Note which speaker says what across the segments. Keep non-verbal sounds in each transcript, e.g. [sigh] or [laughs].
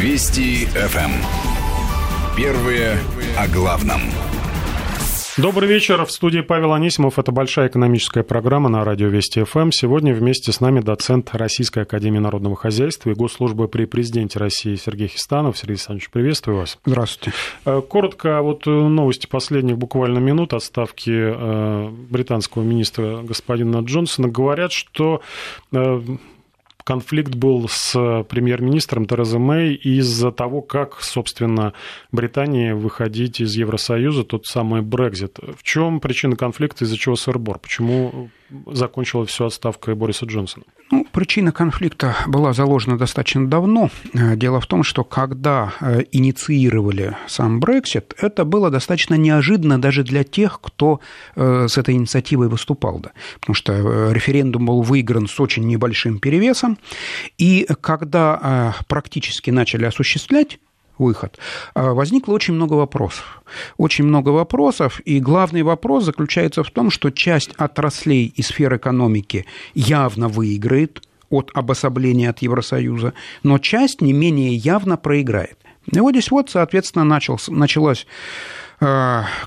Speaker 1: Вести ФМ. Первые о главном.
Speaker 2: Добрый вечер. В студии Павел Анисимов. Это большая экономическая программа на радио Вести ФМ. Сегодня вместе с нами доцент Российской Академии Народного Хозяйства и Госслужбы при президенте России Сергей Хистанов. Сергей Александрович, приветствую вас.
Speaker 3: Здравствуйте.
Speaker 2: Э, коротко, вот э, новости последних буквально минут отставки э, британского министра господина Джонсона говорят, что конфликт был с премьер-министром Терезой Мэй из-за того, как, собственно, Британии выходить из Евросоюза, тот самый Брекзит. В чем причина конфликта, из-за чего сэр-бор? Почему закончилась все отставкой Бориса Джонсона?
Speaker 3: Ну, причина конфликта была заложена достаточно давно. Э, дело в том, что когда э, инициировали сам Брексит, это было достаточно неожиданно даже для тех, кто э, с этой инициативой выступал. Да. Потому что референдум был выигран с очень небольшим перевесом. И когда практически начали осуществлять выход, а, возникло очень много вопросов. Очень много вопросов, и главный вопрос заключается в том, что часть отраслей и сфер экономики явно выиграет от обособления от Евросоюза, но часть не менее явно проиграет. И вот здесь вот, соответственно, начался, началась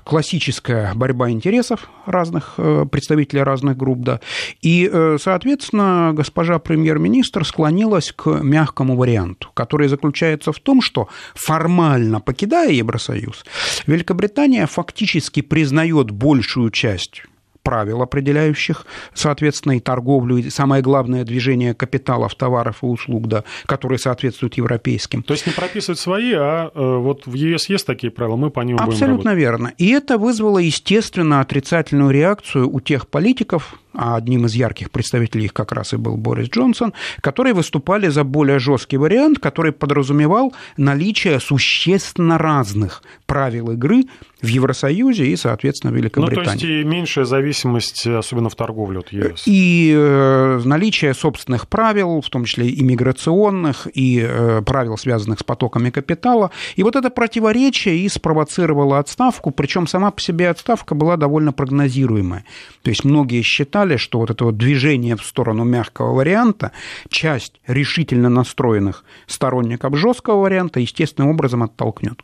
Speaker 3: классическая борьба интересов разных э, представителей разных групп, да. И, э, соответственно, госпожа премьер-министр склонилась к мягкому варианту, который заключается в том, что формально покидая Евросоюз, Великобритания фактически признает большую часть правил, определяющих, соответственно, и торговлю, и самое главное, движение капиталов, товаров и услуг, да, которые соответствуют европейским.
Speaker 2: То есть не прописывать свои, а э, вот в ЕС есть такие правила, мы по ним
Speaker 3: Абсолютно
Speaker 2: будем
Speaker 3: верно. И это вызвало, естественно, отрицательную реакцию у тех политиков, а одним из ярких представителей их как раз и был Борис Джонсон, которые выступали за более жесткий вариант, который подразумевал наличие существенно разных правил игры в Евросоюзе и, соответственно, в Великобритании. Ну,
Speaker 2: то есть и меньшая зависимость, особенно в торговле от ЕС.
Speaker 3: И э, наличие собственных правил, в том числе иммиграционных, и э, правил, связанных с потоками капитала. И вот это противоречие и спровоцировало отставку, причем сама по себе отставка была довольно прогнозируемая. То есть многие считали, считали, что вот это вот движение в сторону мягкого варианта, часть решительно настроенных сторонников жесткого варианта естественным образом оттолкнет.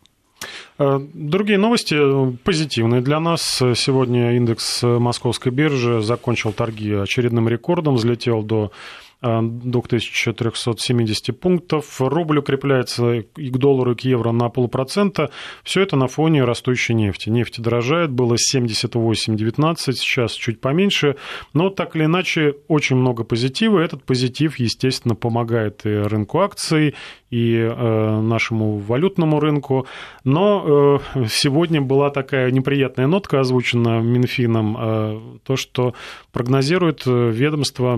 Speaker 2: Э, другие новости э, позитивные для нас. Сегодня индекс московской биржи закончил торги очередным рекордом, взлетел до 2370 пунктов. Рубль укрепляется и к доллару, и к евро на полпроцента. Все это на фоне растущей нефти. Нефть дорожает, было 78,19, сейчас чуть поменьше. Но так или иначе, очень много позитива. Этот позитив, естественно, помогает и рынку акций, и э, нашему валютному рынку. Но э, сегодня была такая неприятная нотка озвучена Минфином, э, то, что прогнозирует ведомство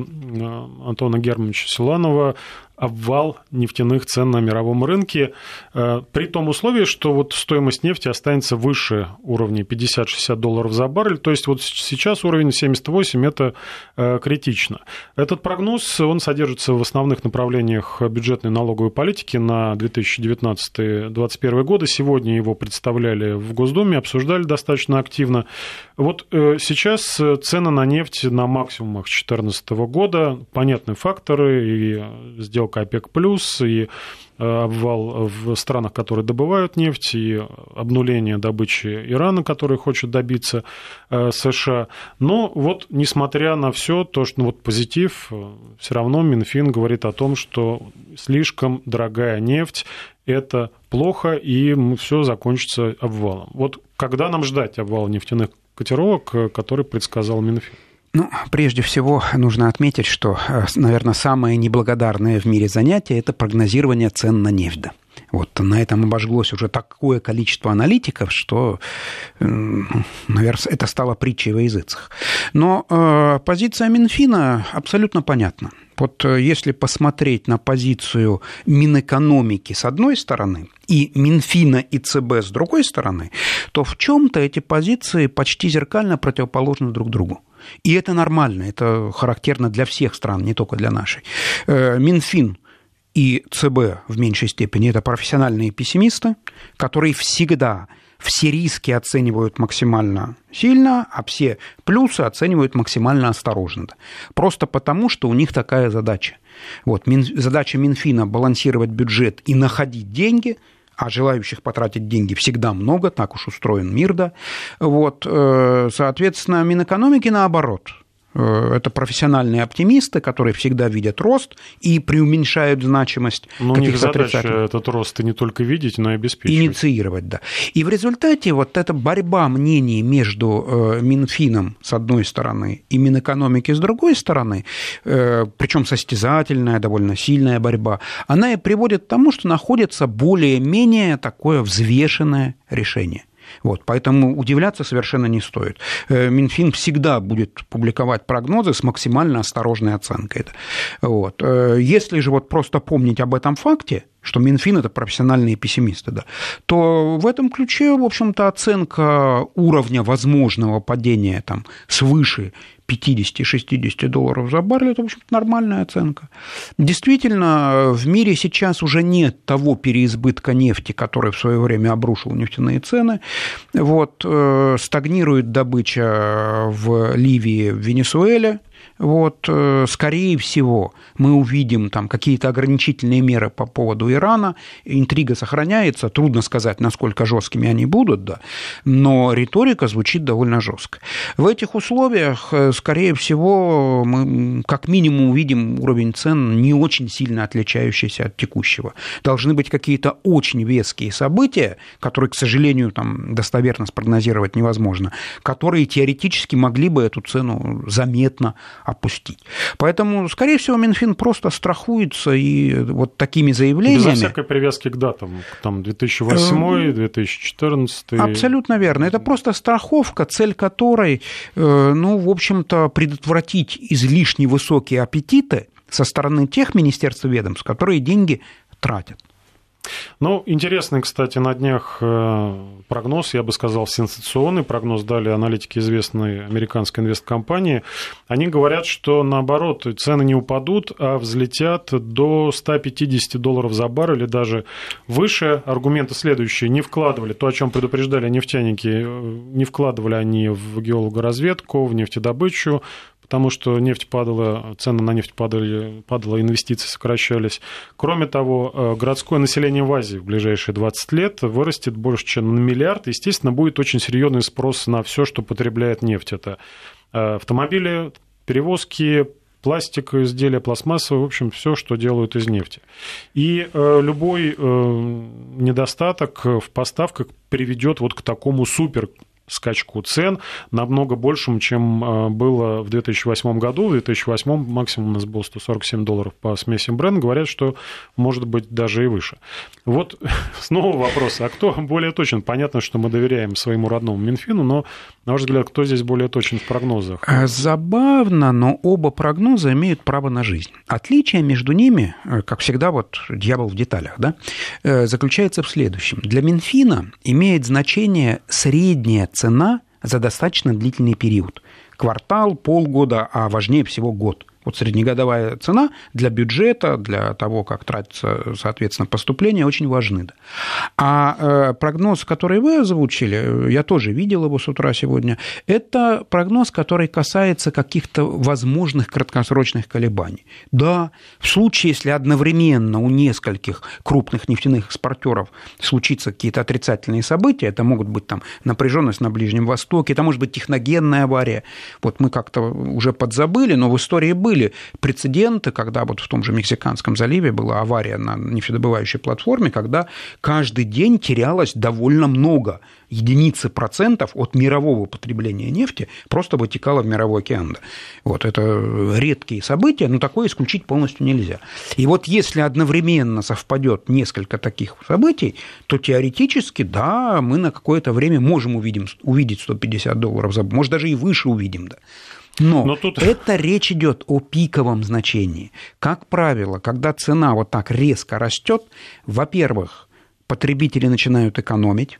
Speaker 2: Антона Германовича Силанова обвал нефтяных цен на мировом рынке, э, при том условии, что вот стоимость нефти останется выше уровня 50-60 долларов за баррель, то есть вот сейчас уровень 78 – это э, критично. Этот прогноз, он содержится в основных направлениях бюджетной налоговой политики на 2019-2021 годы. Сегодня его представляли в Госдуме, обсуждали достаточно активно. Вот э, сейчас цены на нефть на максимумах 2014 года, понятны факторы, и сделка сделка ОПЕК+, и э, обвал в странах, которые добывают нефть, и обнуление добычи Ирана, который хочет добиться э, США. Но вот, несмотря на все то, что ну, вот позитив, э, все равно Минфин говорит о том, что слишком дорогая нефть это плохо, и все закончится обвалом. Вот когда нам ждать обвала нефтяных котировок, который предсказал Минфин?
Speaker 3: Ну, прежде всего, нужно отметить, что, э, наверное, самое неблагодарное в мире занятие – это прогнозирование цен на нефть. Вот на этом обожглось уже такое количество аналитиков, что, наверное, это стало притчей во языцах. Но э, позиция Минфина абсолютно понятна. Вот э, если посмотреть на позицию Минэкономики с одной стороны и Минфина и ЦБ с другой стороны, то в чем-то эти позиции почти зеркально противоположны друг другу. И это нормально, это характерно для всех стран, не только для нашей. Э, Минфин и ЦБ в меньшей степени это профессиональные пессимисты, которые всегда все риски оценивают максимально сильно, а все плюсы оценивают максимально осторожно. Просто потому, что у них такая задача. Вот, задача Минфина – балансировать бюджет и находить деньги – а желающих потратить деньги всегда много, так уж устроен мир, да. Вот, э, соответственно, Минэкономики наоборот – это профессиональные оптимисты, которые всегда видят рост и преуменьшают значимость
Speaker 2: Но у них задача этот рост и не только видеть, но и обеспечивать.
Speaker 3: Инициировать, да. И в результате вот эта борьба мнений между э, Минфином с одной стороны и Минэкономики с другой стороны, э, причем состязательная, довольно сильная борьба, она и приводит к тому, что находится более-менее такое взвешенное решение. Вот, поэтому удивляться совершенно не стоит. Э, Минфин всегда будет публиковать прогнозы с максимально осторожной оценкой. Вот. Э, если же вот просто помнить об этом факте, что Минфин – это профессиональные пессимисты, да, то в этом ключе, в общем-то, оценка уровня возможного падения там, свыше 50-60 долларов за баррель, это, в общем нормальная оценка. Действительно, в мире сейчас уже нет того переизбытка нефти, который в свое время обрушил нефтяные цены. Вот, э, стагнирует добыча в Ливии, в Венесуэле, вот, э, скорее всего, мы увидим там какие-то ограничительные меры по поводу Ирана. Интрига сохраняется, трудно сказать, насколько жесткими они будут, да, но риторика звучит довольно жестко. В этих условиях, э, скорее всего, мы как минимум увидим уровень цен не очень сильно отличающийся от текущего. Должны быть какие-то очень веские события, которые, к сожалению, там достоверно спрогнозировать невозможно, которые теоретически могли бы эту цену заметно опустить. Поэтому, скорее всего, Минфин просто страхуется и вот такими заявлениями... Безо
Speaker 2: всякой привязки к датам, там 2008, 2014... Эм,
Speaker 3: абсолютно верно. Это просто страховка, цель которой, э, ну, в общем-то, предотвратить излишне высокие аппетиты со стороны тех министерств и ведомств, которые деньги тратят.
Speaker 2: Ну, интересный, кстати, на днях э, прогноз, я бы сказал, сенсационный прогноз дали аналитики известной американской инвесткомпании. Они говорят, что наоборот, цены не упадут, а взлетят до 150 долларов за бар или даже выше. Аргументы следующие. Не вкладывали, то, о чем предупреждали нефтяники, э, не вкладывали они в геологоразведку, в нефтедобычу, потому что нефть падала, цены на нефть падали, падала, инвестиции сокращались. Кроме того, э, городское население в Азии в ближайшие 20 лет вырастет больше, чем на миллиард. Естественно, будет очень серьезный спрос на все, что потребляет нефть. Это э, автомобили, перевозки, пластик, изделия пластмассовые, в общем, все, что делают из нефти. И э, любой э, недостаток в поставках приведет вот к такому супер скачку цен намного большим, чем э, было в 2008 году. В 2008 максимум у нас был 147 долларов по смеси бренд. Говорят, что может быть даже и выше. Вот [laughs] снова вопрос, а кто более точен? Понятно, что мы доверяем своему родному Минфину, но, на ваш взгляд, кто здесь более точен в прогнозах?
Speaker 3: А, забавно, но оба прогноза имеют право на жизнь. Отличие между ними, э, как всегда, вот дьявол в деталях, да, э, заключается в следующем. Для Минфина имеет значение средняя цена за достаточно длительный период. Квартал, полгода, а важнее всего год. Вот среднегодовая цена для бюджета, для того, как тратится, соответственно, поступления, очень важны. А э, прогноз, который вы озвучили, я тоже видел его с утра сегодня, это прогноз, который касается каких-то возможных краткосрочных колебаний. Да, в случае, если одновременно у нескольких крупных нефтяных экспортеров случится какие-то отрицательные события, это могут быть там напряженность на Ближнем Востоке, это может быть техногенная авария. Вот мы как-то уже подзабыли, но в истории были были прецеденты, когда вот в том же Мексиканском заливе была авария на нефтедобывающей платформе, когда каждый день терялось довольно много единицы процентов от мирового потребления нефти просто вытекало в мировой океан. Вот это редкие события, но такое исключить полностью нельзя. И вот если одновременно совпадет несколько таких событий, то теоретически, да, мы на какое-то время можем увидим, увидеть 150 долларов за, может, даже и выше увидим, да. Но, Но тут... это речь идет о пиковом значении. Как правило, когда цена вот так резко растет, во-первых, потребители начинают экономить,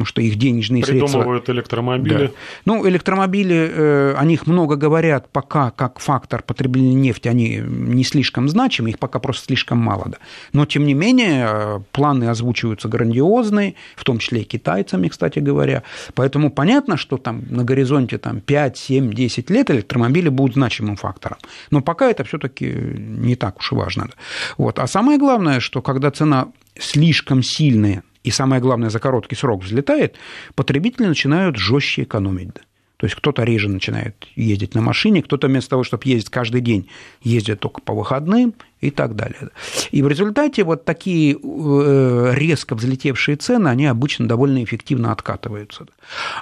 Speaker 3: потому что их денежные
Speaker 2: Придумывают
Speaker 3: средства...
Speaker 2: Придумывают электромобили.
Speaker 3: Да. Ну, электромобили, э, о них много говорят, пока как фактор потребления нефти, они не слишком значимы, их пока просто слишком мало. Да. Но, тем не менее, э, планы озвучиваются грандиозные, в том числе и китайцами, кстати говоря. Поэтому понятно, что там на горизонте там, 5, 7, 10 лет электромобили будут значимым фактором. Но пока это все таки не так уж и важно. Да. Вот. А самое главное, что когда цена слишком сильная и самое главное, за короткий срок взлетает, потребители начинают жестче экономить. То есть кто-то реже начинает ездить на машине, кто-то вместо того, чтобы ездить каждый день, ездит только по выходным и так далее. И в результате вот такие э, резко взлетевшие цены, они обычно довольно эффективно откатываются.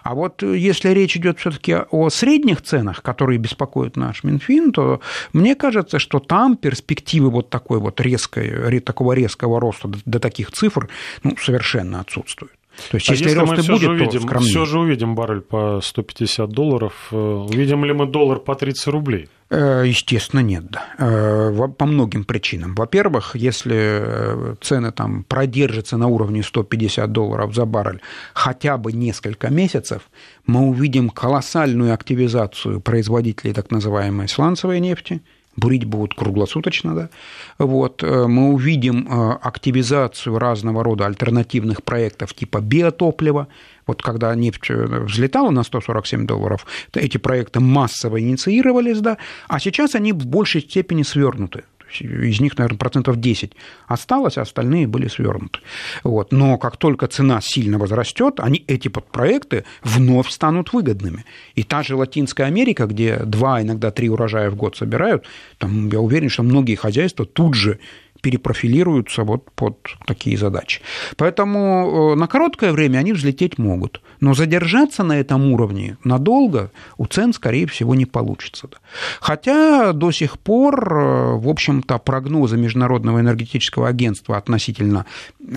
Speaker 3: А вот если речь идет все-таки о средних ценах, которые беспокоят наш Минфин, то мне кажется, что там перспективы вот такой вот резкой, такого резкого роста до таких цифр ну, совершенно отсутствуют.
Speaker 2: То есть, а если, если рост и будет, увидим, то скромнее. Все же увидим баррель по 150 долларов. Э, увидим ли мы доллар по 30 рублей?
Speaker 3: Э, естественно, нет. Э, по многим причинам. Во-первых, если цены там продержатся на уровне 150 долларов за баррель хотя бы несколько месяцев, мы увидим колоссальную активизацию производителей так называемой сланцевой нефти – бурить будут круглосуточно, да, вот, э, мы увидим э, активизацию разного рода альтернативных проектов типа биотоплива, вот когда нефть э, взлетала на 147 долларов, эти проекты массово инициировались, да, а сейчас они в большей степени свернуты из них, наверное, процентов 10 осталось, а остальные были свернуты. Вот. Но как только цена сильно возрастет, они, эти подпроекты вновь станут выгодными. И та же Латинская Америка, где два, иногда три урожая в год собирают, там, я уверен, что многие хозяйства тут же перепрофилируются вот под такие задачи. Поэтому э, на короткое время они взлететь могут, но задержаться на этом уровне надолго у цен, скорее всего, не получится. Хотя до сих пор, э, в общем-то, прогнозы Международного энергетического агентства относительно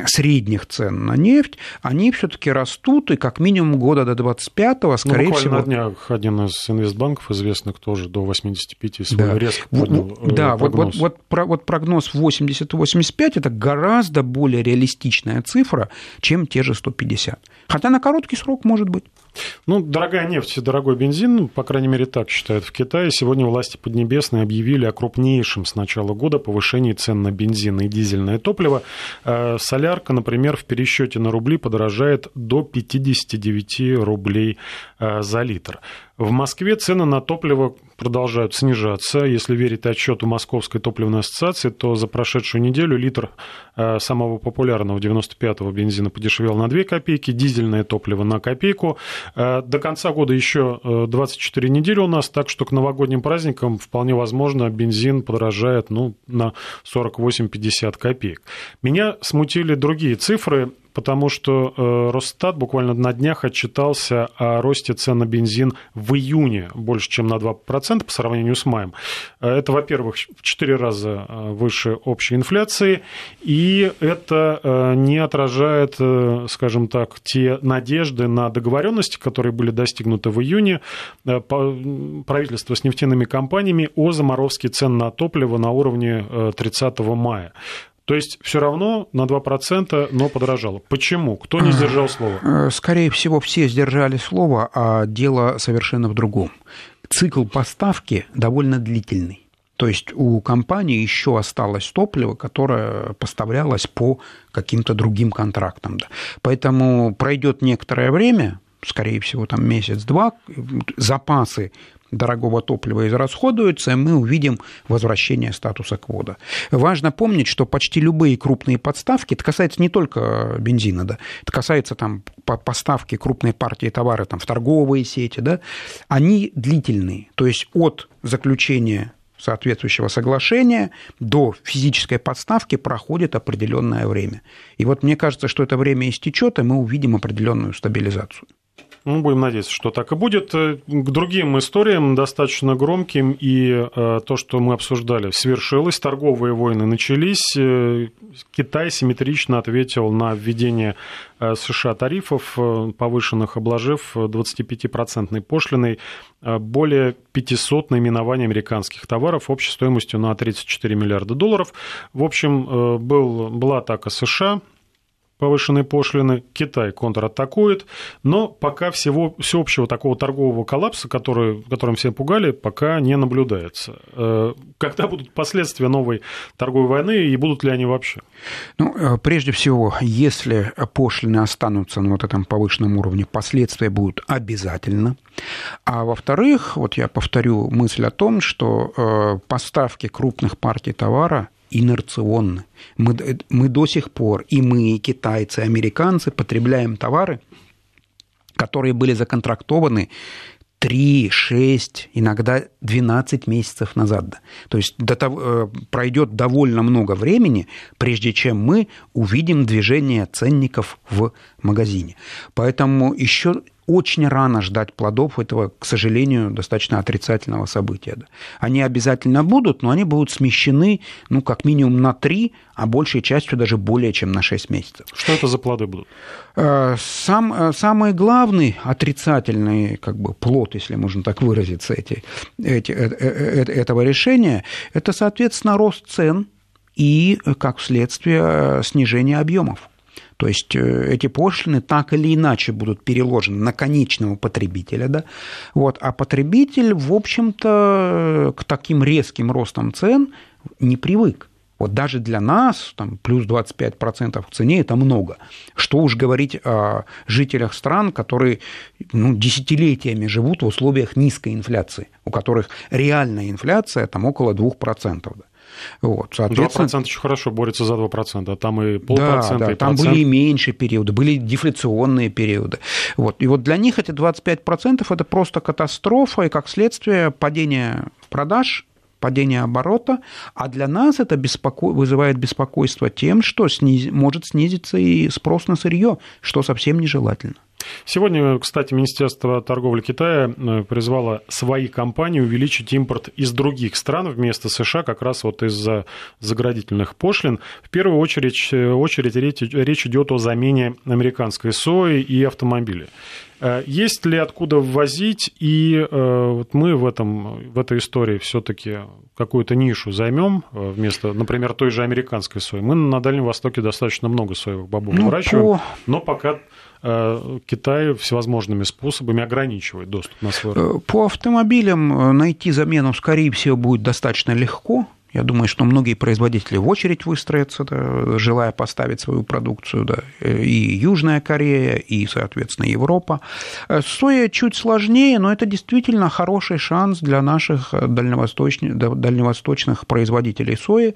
Speaker 3: средних цен на нефть, они все-таки растут, и как минимум года до 25-го, скорее ну, всего...
Speaker 2: на днях один из инвестбанков известных тоже до 85 свой да. резко поднял
Speaker 3: Да, прогноз. вот, вот, вот, вот прогноз 80 80-85 это гораздо более реалистичная цифра, чем те же 150. Хотя на короткий срок может быть.
Speaker 2: Ну, дорогая нефть и дорогой бензин, по крайней мере, так считают в Китае. Сегодня власти Поднебесной объявили о крупнейшем с начала года повышении цен на бензин и дизельное топливо. Э, солярка, например, в пересчете на рубли подорожает до 59 рублей э, за литр. В Москве цены на топливо продолжают снижаться. Если верить отчету Московской топливной ассоциации, то за прошедшую неделю литр э, самого популярного 95-го бензина подешевел на 2 копейки, дизельное топливо на копейку. Э, до конца года еще 24 э, недели у нас, так что к новогодним праздникам вполне возможно бензин подорожает ну, на 48-50 копеек. Меня смутили другие цифры потому что э, Росстат буквально на днях отчитался о росте цен на бензин в июне больше, чем на 2% по сравнению с маем. Э, это, во-первых, в 4 раза э, выше общей инфляции, и это не отражает, скажем так, те надежды на договоренности, которые были достигнуты в июне правительства с нефтяными компаниями о заморозке цен на топливо на уровне 30 мая. То есть все равно на 2%, но подорожало. Почему? Кто не сдержал слово?
Speaker 3: Э, скорее всего, все сдержали слово, а дело совершенно в другом. Цикл поставки довольно длительный. То есть у компании еще осталось топливо, которое поставлялось по каким-то другим контрактам. Да. Поэтому пройдет некоторое время, скорее всего, там месяц-два, запасы дорогого топлива израсходуются, мы увидим возвращение статуса квода. Важно помнить, что почти любые крупные подставки, это касается не только бензина, да, это касается там поставки крупной партии товара там, в торговые сети, да, они длительные. То есть от заключения соответствующего соглашения до физической подставки проходит определенное время. И вот мне кажется, что это время истечет, и мы увидим определенную стабилизацию.
Speaker 2: Ну, будем надеяться, что так и будет. Э, к другим историям, достаточно громким, и э, то, что мы обсуждали, свершилось. Торговые войны начались. Э, Китай симметрично ответил на введение США тарифов, повышенных, обложив 25-процентной пошлиной более 500 наименований американских товаров общей стоимостью на 34 миллиарда долларов. В общем, был, была атака США, повышенные пошлины, Китай контратакует, но пока всего всеобщего такого торгового коллапса, который, которым все пугали, пока не наблюдается. Э, когда будут последствия новой торговой войны и будут ли они вообще?
Speaker 3: Ну, э, прежде всего, если пошлины останутся на вот этом повышенном уровне, последствия будут обязательно. А во-вторых, вот я повторю мысль о том, что э, поставки крупных партий товара инерционны. Мы, мы до сих пор, и мы, и китайцы, и американцы потребляем товары, которые были законтрактованы 3, 6, иногда 12 месяцев назад. То есть до того, э, пройдет довольно много времени, прежде чем мы увидим движение ценников в магазине. Поэтому еще очень рано ждать плодов этого, к сожалению, достаточно отрицательного события. Они обязательно будут, но они будут смещены, ну, как минимум на 3, а большей частью даже более чем на 6 месяцев.
Speaker 2: Что это за плоды будут?
Speaker 3: Э, сам, э, самый главный отрицательный как бы, плод, если можно так выразиться, эти, эти, э, этого решения, это, соответственно, рост цен и, как следствие, снижение объемов. То есть э, эти пошлины так или иначе будут переложены на конечного потребителя, да? вот, а потребитель, в общем-то, к таким резким ростам цен не привык. Вот даже для нас там, плюс 25% в цене – это много. Что уж говорить о жителях стран, которые ну, десятилетиями живут в условиях низкой инфляции, у которых реальная инфляция там, около 2%. Да.
Speaker 2: Вот, соответственно... 2% очень хорошо борется за 2%, а там и полпроцента,
Speaker 3: да, да,
Speaker 2: и
Speaker 3: там были и меньше периоды, были дефляционные периоды. Вот. И вот для них эти 25% это просто катастрофа, и как следствие падение продаж, падение оборота, а для нас это беспоко... вызывает беспокойство тем, что сниз... может снизиться и спрос на сырье, что совсем нежелательно.
Speaker 2: Сегодня, кстати, Министерство торговли Китая э, призвало свои компании увеличить импорт из других стран вместо США как раз вот из-за заградительных пошлин. В первую очередь, э, очередь речь, речь идет о замене американской сои и автомобилей. Э, есть ли откуда ввозить, и вот мы в, этом, в этой истории все-таки какую-то нишу займем вместо, например, той же американской сои. Мы на Дальнем Востоке достаточно много соевых бобов ну, выращиваем, по... но пока Китай всевозможными способами ограничивает доступ на свой рынок.
Speaker 3: Э, по автомобилям э, найти замену, скорее всего, будет достаточно легко. Я думаю, что многие производители в очередь выстроятся, да, желая поставить свою продукцию. Да, и Южная Корея, и, соответственно, Европа. Соя чуть сложнее, но это действительно хороший шанс для наших дальневосточных, дальневосточных производителей сои.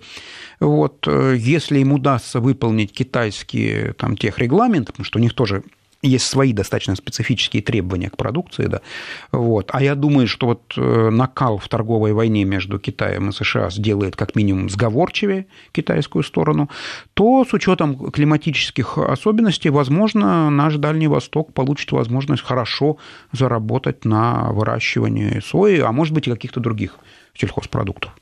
Speaker 3: Вот, если им удастся выполнить китайские там, тех регламенты, потому что у них тоже есть свои достаточно специфические требования к продукции, да, вот. А я думаю, что вот э, накал в торговой войне между Китаем и США сделает как минимум сговорчивее китайскую сторону, то с учетом климатических особенностей, возможно, наш Дальний Восток получит возможность хорошо заработать на выращивании сои, а может быть и каких-то других сельхозпродуктов.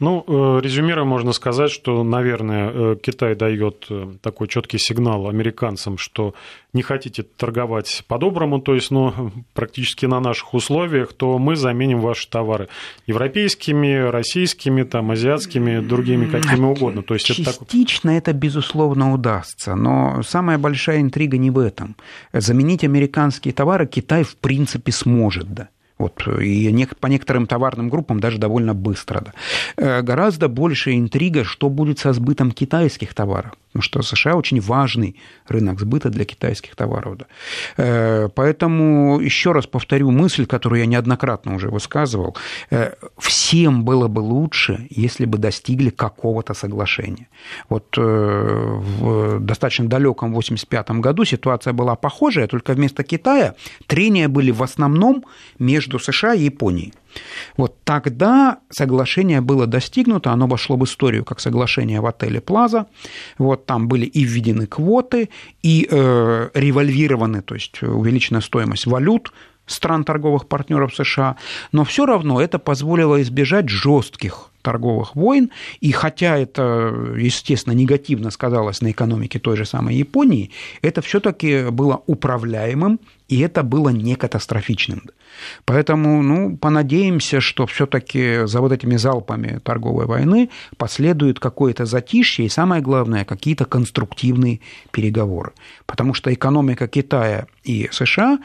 Speaker 2: Ну, э, резюмируя, можно сказать, что, наверное, э, Китай дает э, такой четкий сигнал американцам, что не хотите торговать по-доброму, то есть, ну, практически на наших условиях, то мы заменим ваши товары европейскими, российскими, там, азиатскими, другими, какими угодно. То есть
Speaker 3: Частично это, так... это, безусловно, удастся, но самая большая интрига не в этом. Заменить американские товары Китай, в принципе, сможет, да. Вот, и по некоторым товарным группам даже довольно быстро. Да. Э, гораздо больше интрига, что будет со сбытом китайских товаров. Потому что США очень важный рынок сбыта для китайских товаров. Да. Э, поэтому еще раз повторю мысль, которую я неоднократно уже высказывал. Э, всем было бы лучше, если бы достигли какого-то соглашения. Вот в достаточно далеком 1985 году ситуация была похожая, только вместо Китая трения были в основном между между США и Японией. Вот тогда соглашение было достигнуто, оно вошло в историю как соглашение в отеле Плаза. Вот там были и введены квоты, и э, револьвированы, то есть увеличена стоимость валют стран торговых партнеров США, но все равно это позволило избежать жестких торговых войн, и хотя это, естественно, негативно сказалось на экономике той же самой Японии, это все-таки было управляемым, и это было не катастрофичным. Поэтому, ну, понадеемся, что все-таки за вот этими залпами торговой войны последует какое-то затишье и, самое главное, какие-то конструктивные переговоры. Потому что экономика Китая и США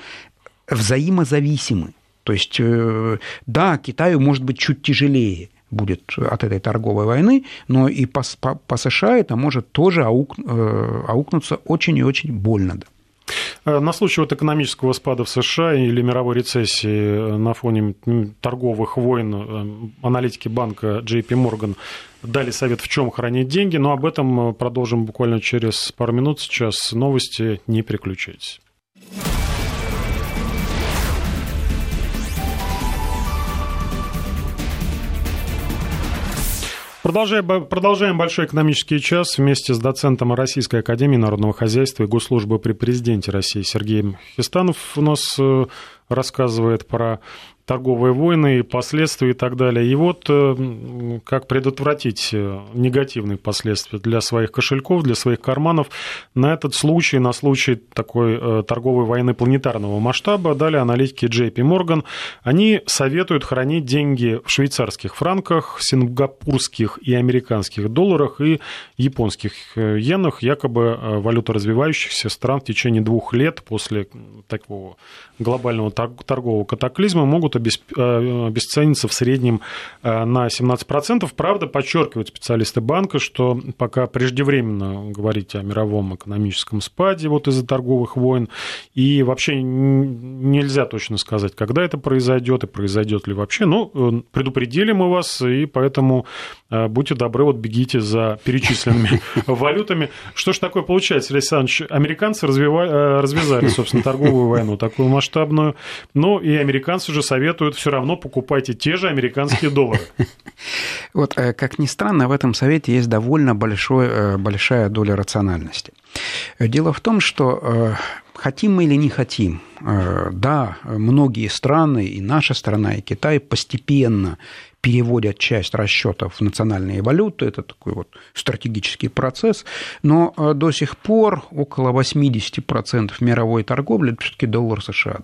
Speaker 3: взаимозависимы. То есть, э, да, Китаю может быть чуть тяжелее, будет от этой торговой войны, но и по, по, по США это может тоже аук, э, аукнуться очень и очень больно.
Speaker 2: Э, на случай вот экономического спада в США или мировой рецессии на фоне торговых войн аналитики банка JP Morgan дали совет, в чем хранить деньги, но об этом продолжим буквально через пару минут. Сейчас новости, не переключайтесь. Продолжаем, продолжаем большой экономический час вместе с доцентом Российской Академии Народного Хозяйства и Госслужбы при Президенте России Сергеем Хистанов у нас э, рассказывает про торговые войны, последствия и так далее. И вот э, как предотвратить э, негативные последствия для своих кошельков, для своих карманов. На этот случай, на случай такой э, торговой войны планетарного масштаба, дали аналитики JP Morgan. Они советуют хранить деньги в швейцарских франках, сингапурских и американских долларах и японских иенах, якобы валюта развивающихся стран в течение двух лет после такого глобального торгового катаклизма могут э, обесцениться в среднем э, на 17%. Правда, подчеркивают специалисты банка, что пока преждевременно говорить о мировом экономическом спаде вот из-за торговых войн, и вообще нельзя точно сказать, когда это произойдет и произойдет ли вообще. Ну, э, предупредили мы вас, и поэтому будьте добры, вот бегите за перечисленными [laughs] валютами. Что ж такое получается, Александр Александрович? Американцы развязали, собственно, торговую войну, такую масштабную. Ну, и американцы же советуют все равно покупайте те же американские доллары. [laughs]
Speaker 3: Вот, э, как ни странно, в этом совете есть довольно большой, э, большая доля рациональности. Дело в том, что э, хотим мы или не хотим, да, многие страны, и наша страна, и Китай постепенно переводят часть расчетов в национальные валюты, это такой вот стратегический процесс, но э, до сих пор около 80% мировой торговли все-таки доллар США.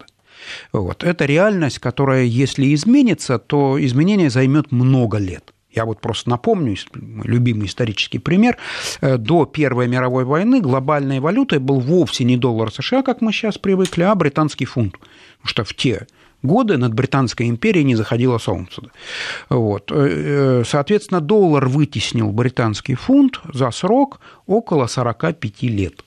Speaker 3: Вот. Это реальность, которая, если изменится, то изменение займет много лет. Я вот просто напомню, любимый исторический пример, э, до Первой мировой войны глобальной валютой был вовсе не доллар США, как мы сейчас привыкли, а британский фунт. Потому что в те годы над Британской империей не заходило солнце. Вот. Э, э, соответственно, доллар вытеснил британский фунт за срок около 45 лет.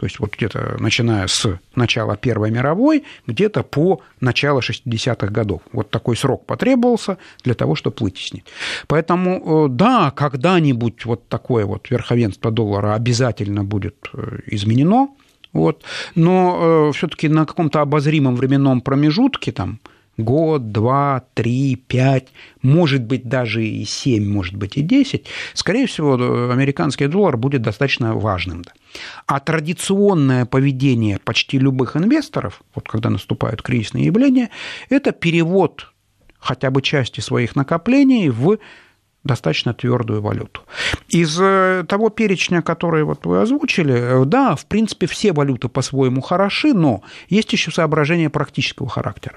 Speaker 3: То есть вот где-то начиная с начала Первой мировой, где-то по начало 60-х годов. Вот такой срок потребовался для того, чтобы вытеснить. Поэтому, э, да, когда-нибудь вот такое вот верховенство доллара обязательно будет изменено, вот. Но э, все-таки на каком-то обозримом временном промежутке, там, год, два, три, пять, может быть, даже и семь, может быть, и десять, скорее всего, американский доллар будет достаточно важным. А традиционное поведение почти любых инвесторов, вот когда наступают кризисные явления, это перевод хотя бы части своих накоплений в достаточно твердую валюту. Из э, того перечня, который вот вы озвучили, э, да, в принципе, все валюты по-своему хороши, но есть еще соображения практического характера.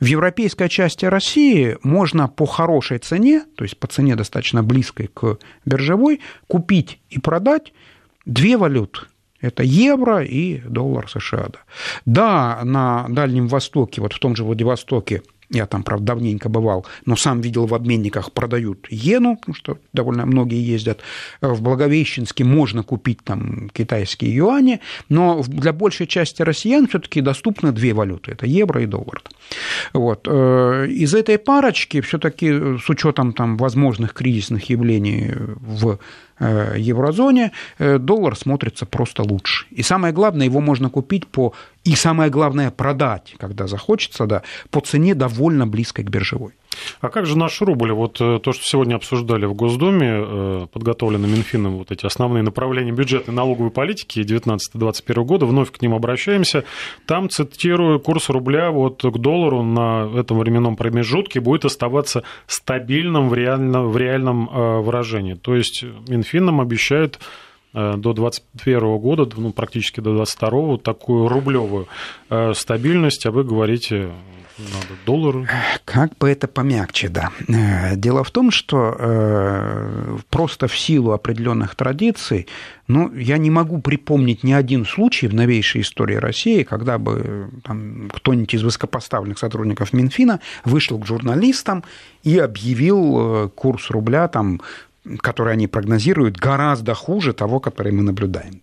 Speaker 3: В европейской части России можно по хорошей цене, то есть по цене достаточно близкой к биржевой, купить и продать две валюты. Это евро и доллар США. Да, да на Дальнем Востоке, вот в том же Владивостоке, я там, правда, давненько бывал, но сам видел в обменниках продают иену, потому что довольно многие ездят. В Благовещенске можно купить там китайские юани, но для большей части россиян все таки доступны две валюты – это евро и доллар. Вот. Э, из этой парочки все таки с учетом там возможных кризисных явлений в Э, еврозоне, э, доллар смотрится просто лучше. И самое главное, его можно купить по... И самое главное, продать, когда захочется, да, по цене довольно близкой к биржевой.
Speaker 2: А как же наш рубль? Вот э, то, что сегодня обсуждали в Госдуме, э, подготовлены Минфином вот эти основные направления бюджетной налоговой политики 19-21 года, вновь к ним обращаемся. Там, цитирую, курс рубля вот к доллару на этом временном промежутке будет оставаться стабильным в реальном, в реальном э, выражении. То есть Минфин нам обещает до 2021 года, ну, практически до 2022, такую рублевую стабильность, а вы говорите надо доллары.
Speaker 3: Как бы это помягче, да. Э, дело в том, что э, просто в силу определенных традиций, ну, я не могу припомнить ни один случай в новейшей истории России, когда бы там, кто-нибудь из высокопоставленных сотрудников Минфина вышел к журналистам и объявил э, курс рубля там который они прогнозируют, гораздо хуже того, который мы наблюдаем.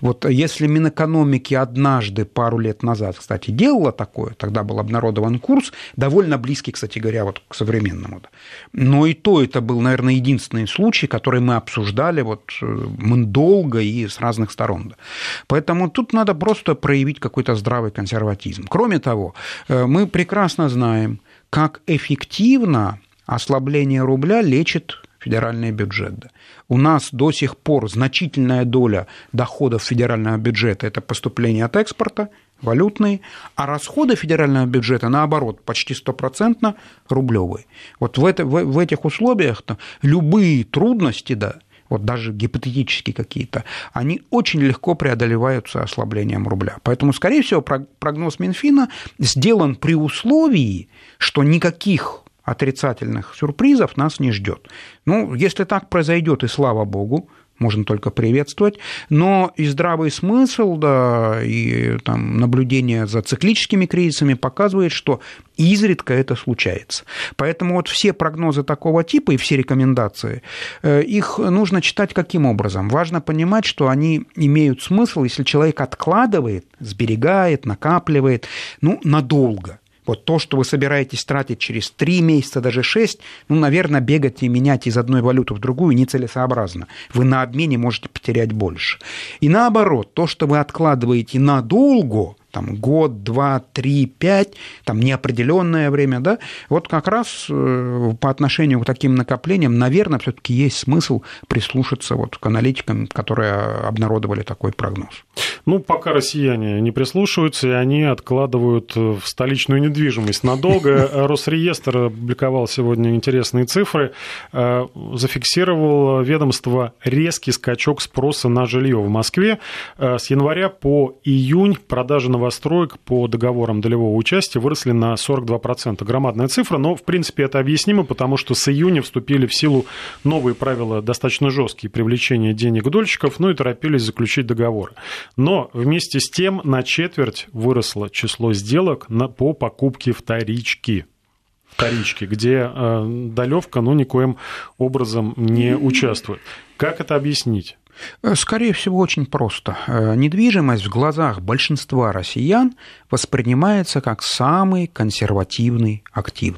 Speaker 3: Вот если Минэкономики однажды, пару лет назад, кстати, делала такое, тогда был обнародован курс, довольно близкий, кстати говоря, вот к современному. Но и то это был, наверное, единственный случай, который мы обсуждали вот э, мы долго и с разных сторон. Поэтому тут надо просто проявить какой-то здравый консерватизм. Кроме того, э, мы прекрасно знаем, как эффективно ослабление рубля лечит федеральный бюджет. У нас до сих пор значительная доля доходов федерального бюджета – это поступление от экспорта, валютные, а расходы федерального бюджета, наоборот, почти стопроцентно рублевые. Вот в, это, в, в этих условиях -то любые трудности, да, вот даже гипотетические какие-то, они очень легко преодолеваются ослаблением рубля. Поэтому, скорее всего, прогноз Минфина сделан при условии, что никаких отрицательных сюрпризов нас не ждет. Ну, если так произойдет, и слава богу, можно только приветствовать, но и здравый смысл, да, и там, наблюдение за циклическими кризисами показывает, что изредка это случается. Поэтому вот все прогнозы такого типа и все рекомендации, э, их нужно читать каким образом? Важно понимать, что они имеют смысл, если человек откладывает, сберегает, накапливает, ну, надолго. Вот то, что вы собираетесь тратить через 3 месяца, даже 6, ну, наверное, бегать и менять из одной валюты в другую нецелесообразно. Вы на обмене можете потерять больше. И наоборот, то, что вы откладываете надолго, там, год, два, три, пять, там, неопределенное время, да, вот как раз э, по отношению к таким накоплениям, наверное, все-таки есть смысл прислушаться вот к аналитикам, которые обнародовали такой прогноз.
Speaker 2: Ну, пока россияне не прислушиваются, и они откладывают в столичную недвижимость надолго. [laughs] Росреестр опубликовал сегодня интересные цифры. Э, зафиксировал ведомство резкий скачок спроса на жилье в Москве. Э, с января по июнь продажи на новостроек по договорам долевого участия выросли на 42%. Громадная цифра, но, в принципе, это объяснимо, потому что с июня вступили в силу новые правила, достаточно жесткие, привлечения денег дольщиков, ну и торопились заключить договоры. Но вместе с тем на четверть выросло число сделок на, по покупке вторички вторички, где э, долевка ну, никоим образом не участвует. Как это объяснить?
Speaker 3: Э, скорее всего, очень просто. Э, недвижимость в глазах большинства россиян воспринимается как самый консервативный актив.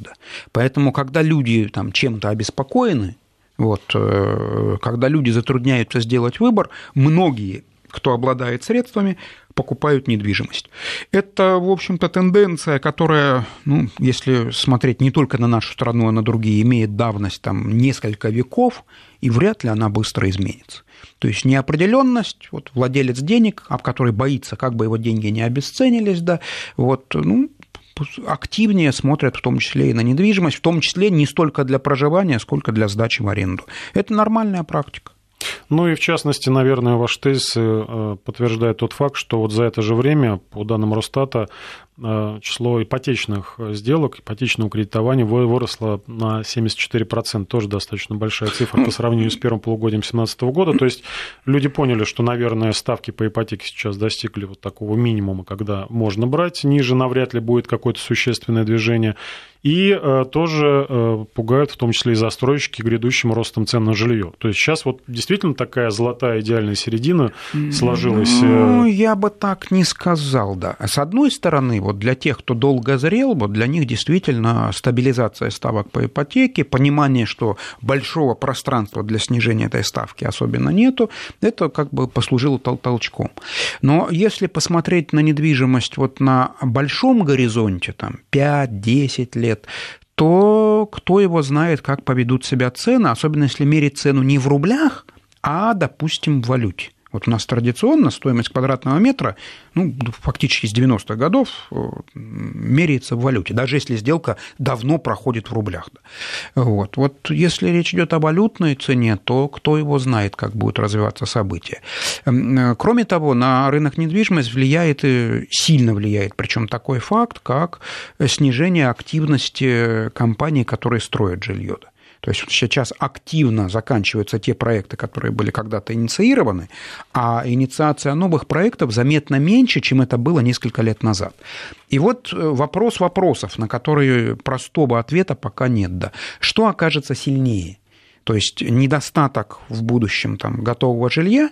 Speaker 3: Поэтому, когда люди там, чем-то обеспокоены, вот, э, когда люди затрудняются сделать выбор, многие кто обладает средствами, покупают недвижимость. Это, в общем-то, тенденция, которая, ну, если смотреть не только на нашу страну, а на другие, имеет давность там несколько веков, и вряд ли она быстро изменится. То есть неопределенность, вот владелец денег, об который боится, как бы его деньги не обесценились, да, вот, ну, активнее смотрят в том числе и на недвижимость, в том числе не столько для проживания, сколько для сдачи в аренду. Это нормальная практика.
Speaker 2: Ну и в частности, наверное, ваш тезис э, подтверждает тот факт, что вот за это же время, по данным Росстата, число ипотечных сделок, ипотечного кредитования выросло на 74%, тоже достаточно большая цифра по сравнению с первым полугодием 2017 года. То есть люди поняли, что, наверное, ставки по ипотеке сейчас достигли вот такого минимума, когда можно брать, ниже навряд ли будет какое-то существенное движение. И э, тоже э, пугают в том числе и застройщики грядущим ростом цен на жилье. То есть сейчас вот действительно такая золотая идеальная середина сложилась.
Speaker 3: Ну, я бы так не сказал, да. С одной стороны, вот для тех, кто долго зрел, вот для них действительно стабилизация ставок по ипотеке, понимание, что большого пространства для снижения этой ставки особенно нету, это как бы послужило тол толчком. Но если посмотреть на недвижимость вот на большом горизонте, там 5-10 лет, то кто его знает, как поведут себя цены, особенно если мерить цену не в рублях, а, допустим, в валюте. Вот у нас традиционно стоимость квадратного метра, ну, фактически с 90-х годов э, меряется в валюте, даже если сделка давно проходит в рублях. Вот. вот если речь идет о валютной цене, то кто его знает, как будут развиваться события. Эм, э, кроме того, на рынок недвижимости влияет, сильно влияет, причем такой факт, как снижение активности компаний, которые строят жилье. То есть сейчас активно заканчиваются те проекты, которые были когда-то инициированы, а инициация новых проектов заметно меньше, чем это было несколько лет назад. И вот э, вопрос вопросов, на которые простого ответа пока нет. Да. Что окажется сильнее? То есть недостаток в будущем там, готового жилья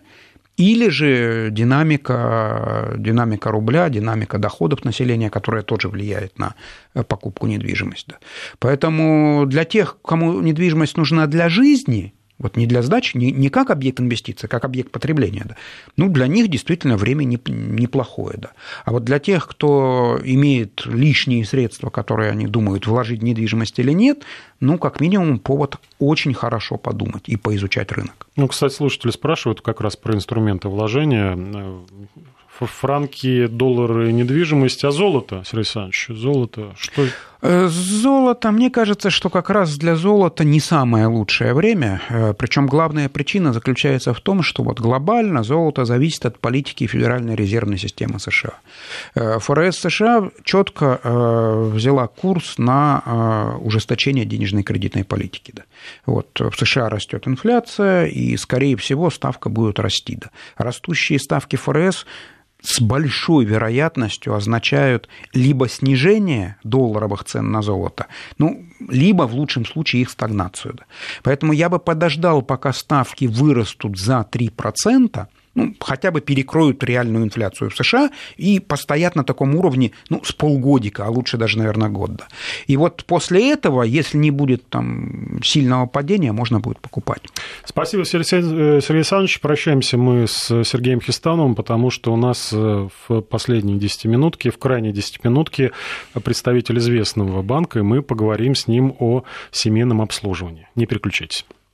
Speaker 3: или же динамика, динамика рубля, динамика доходов населения, которая тоже влияет на э, покупку недвижимости. Поэтому для тех, кому недвижимость нужна для жизни, вот не для сдачи, не, не как объект инвестиции, а как объект потребления. Да. Ну, для них действительно время не, неплохое. Да. А вот для тех, кто имеет лишние средства, которые они думают, вложить в недвижимость или нет, ну, как минимум, повод очень хорошо подумать и поизучать рынок.
Speaker 2: Ну, кстати, слушатели спрашивают как раз про инструменты вложения франки, доллары, недвижимость, а золото, Сергей Александрович, золото, что...
Speaker 3: Э, золото, мне кажется, что как раз для золота не самое лучшее время, э, причем главная причина заключается в том, что вот глобально золото зависит от политики Федеральной резервной системы США. Э, ФРС США четко взяла курс на ужесточение денежной кредитной политики. Да. Вот в США растет инфляция, и, скорее всего, ставка будет расти. Да. Растущие ставки ФРС с большой вероятностью означают либо снижение долларовых цен на золото, ну, либо в лучшем случае их стагнацию. Поэтому я бы подождал, пока ставки вырастут за 3%, ну, хотя бы перекроют реальную инфляцию в США и постоят на таком уровне ну, с полгодика, а лучше даже, наверное, год. Да. И вот после этого, если не будет там сильного падения, можно будет покупать.
Speaker 2: Спасибо, Сергей, Сергей Александрович. Прощаемся мы с Сергеем Хистановым, потому что у нас э, в последней десятиминутке, в крайней десятиминутке представитель известного банка, и мы поговорим с ним о семейном обслуживании. Не переключайтесь.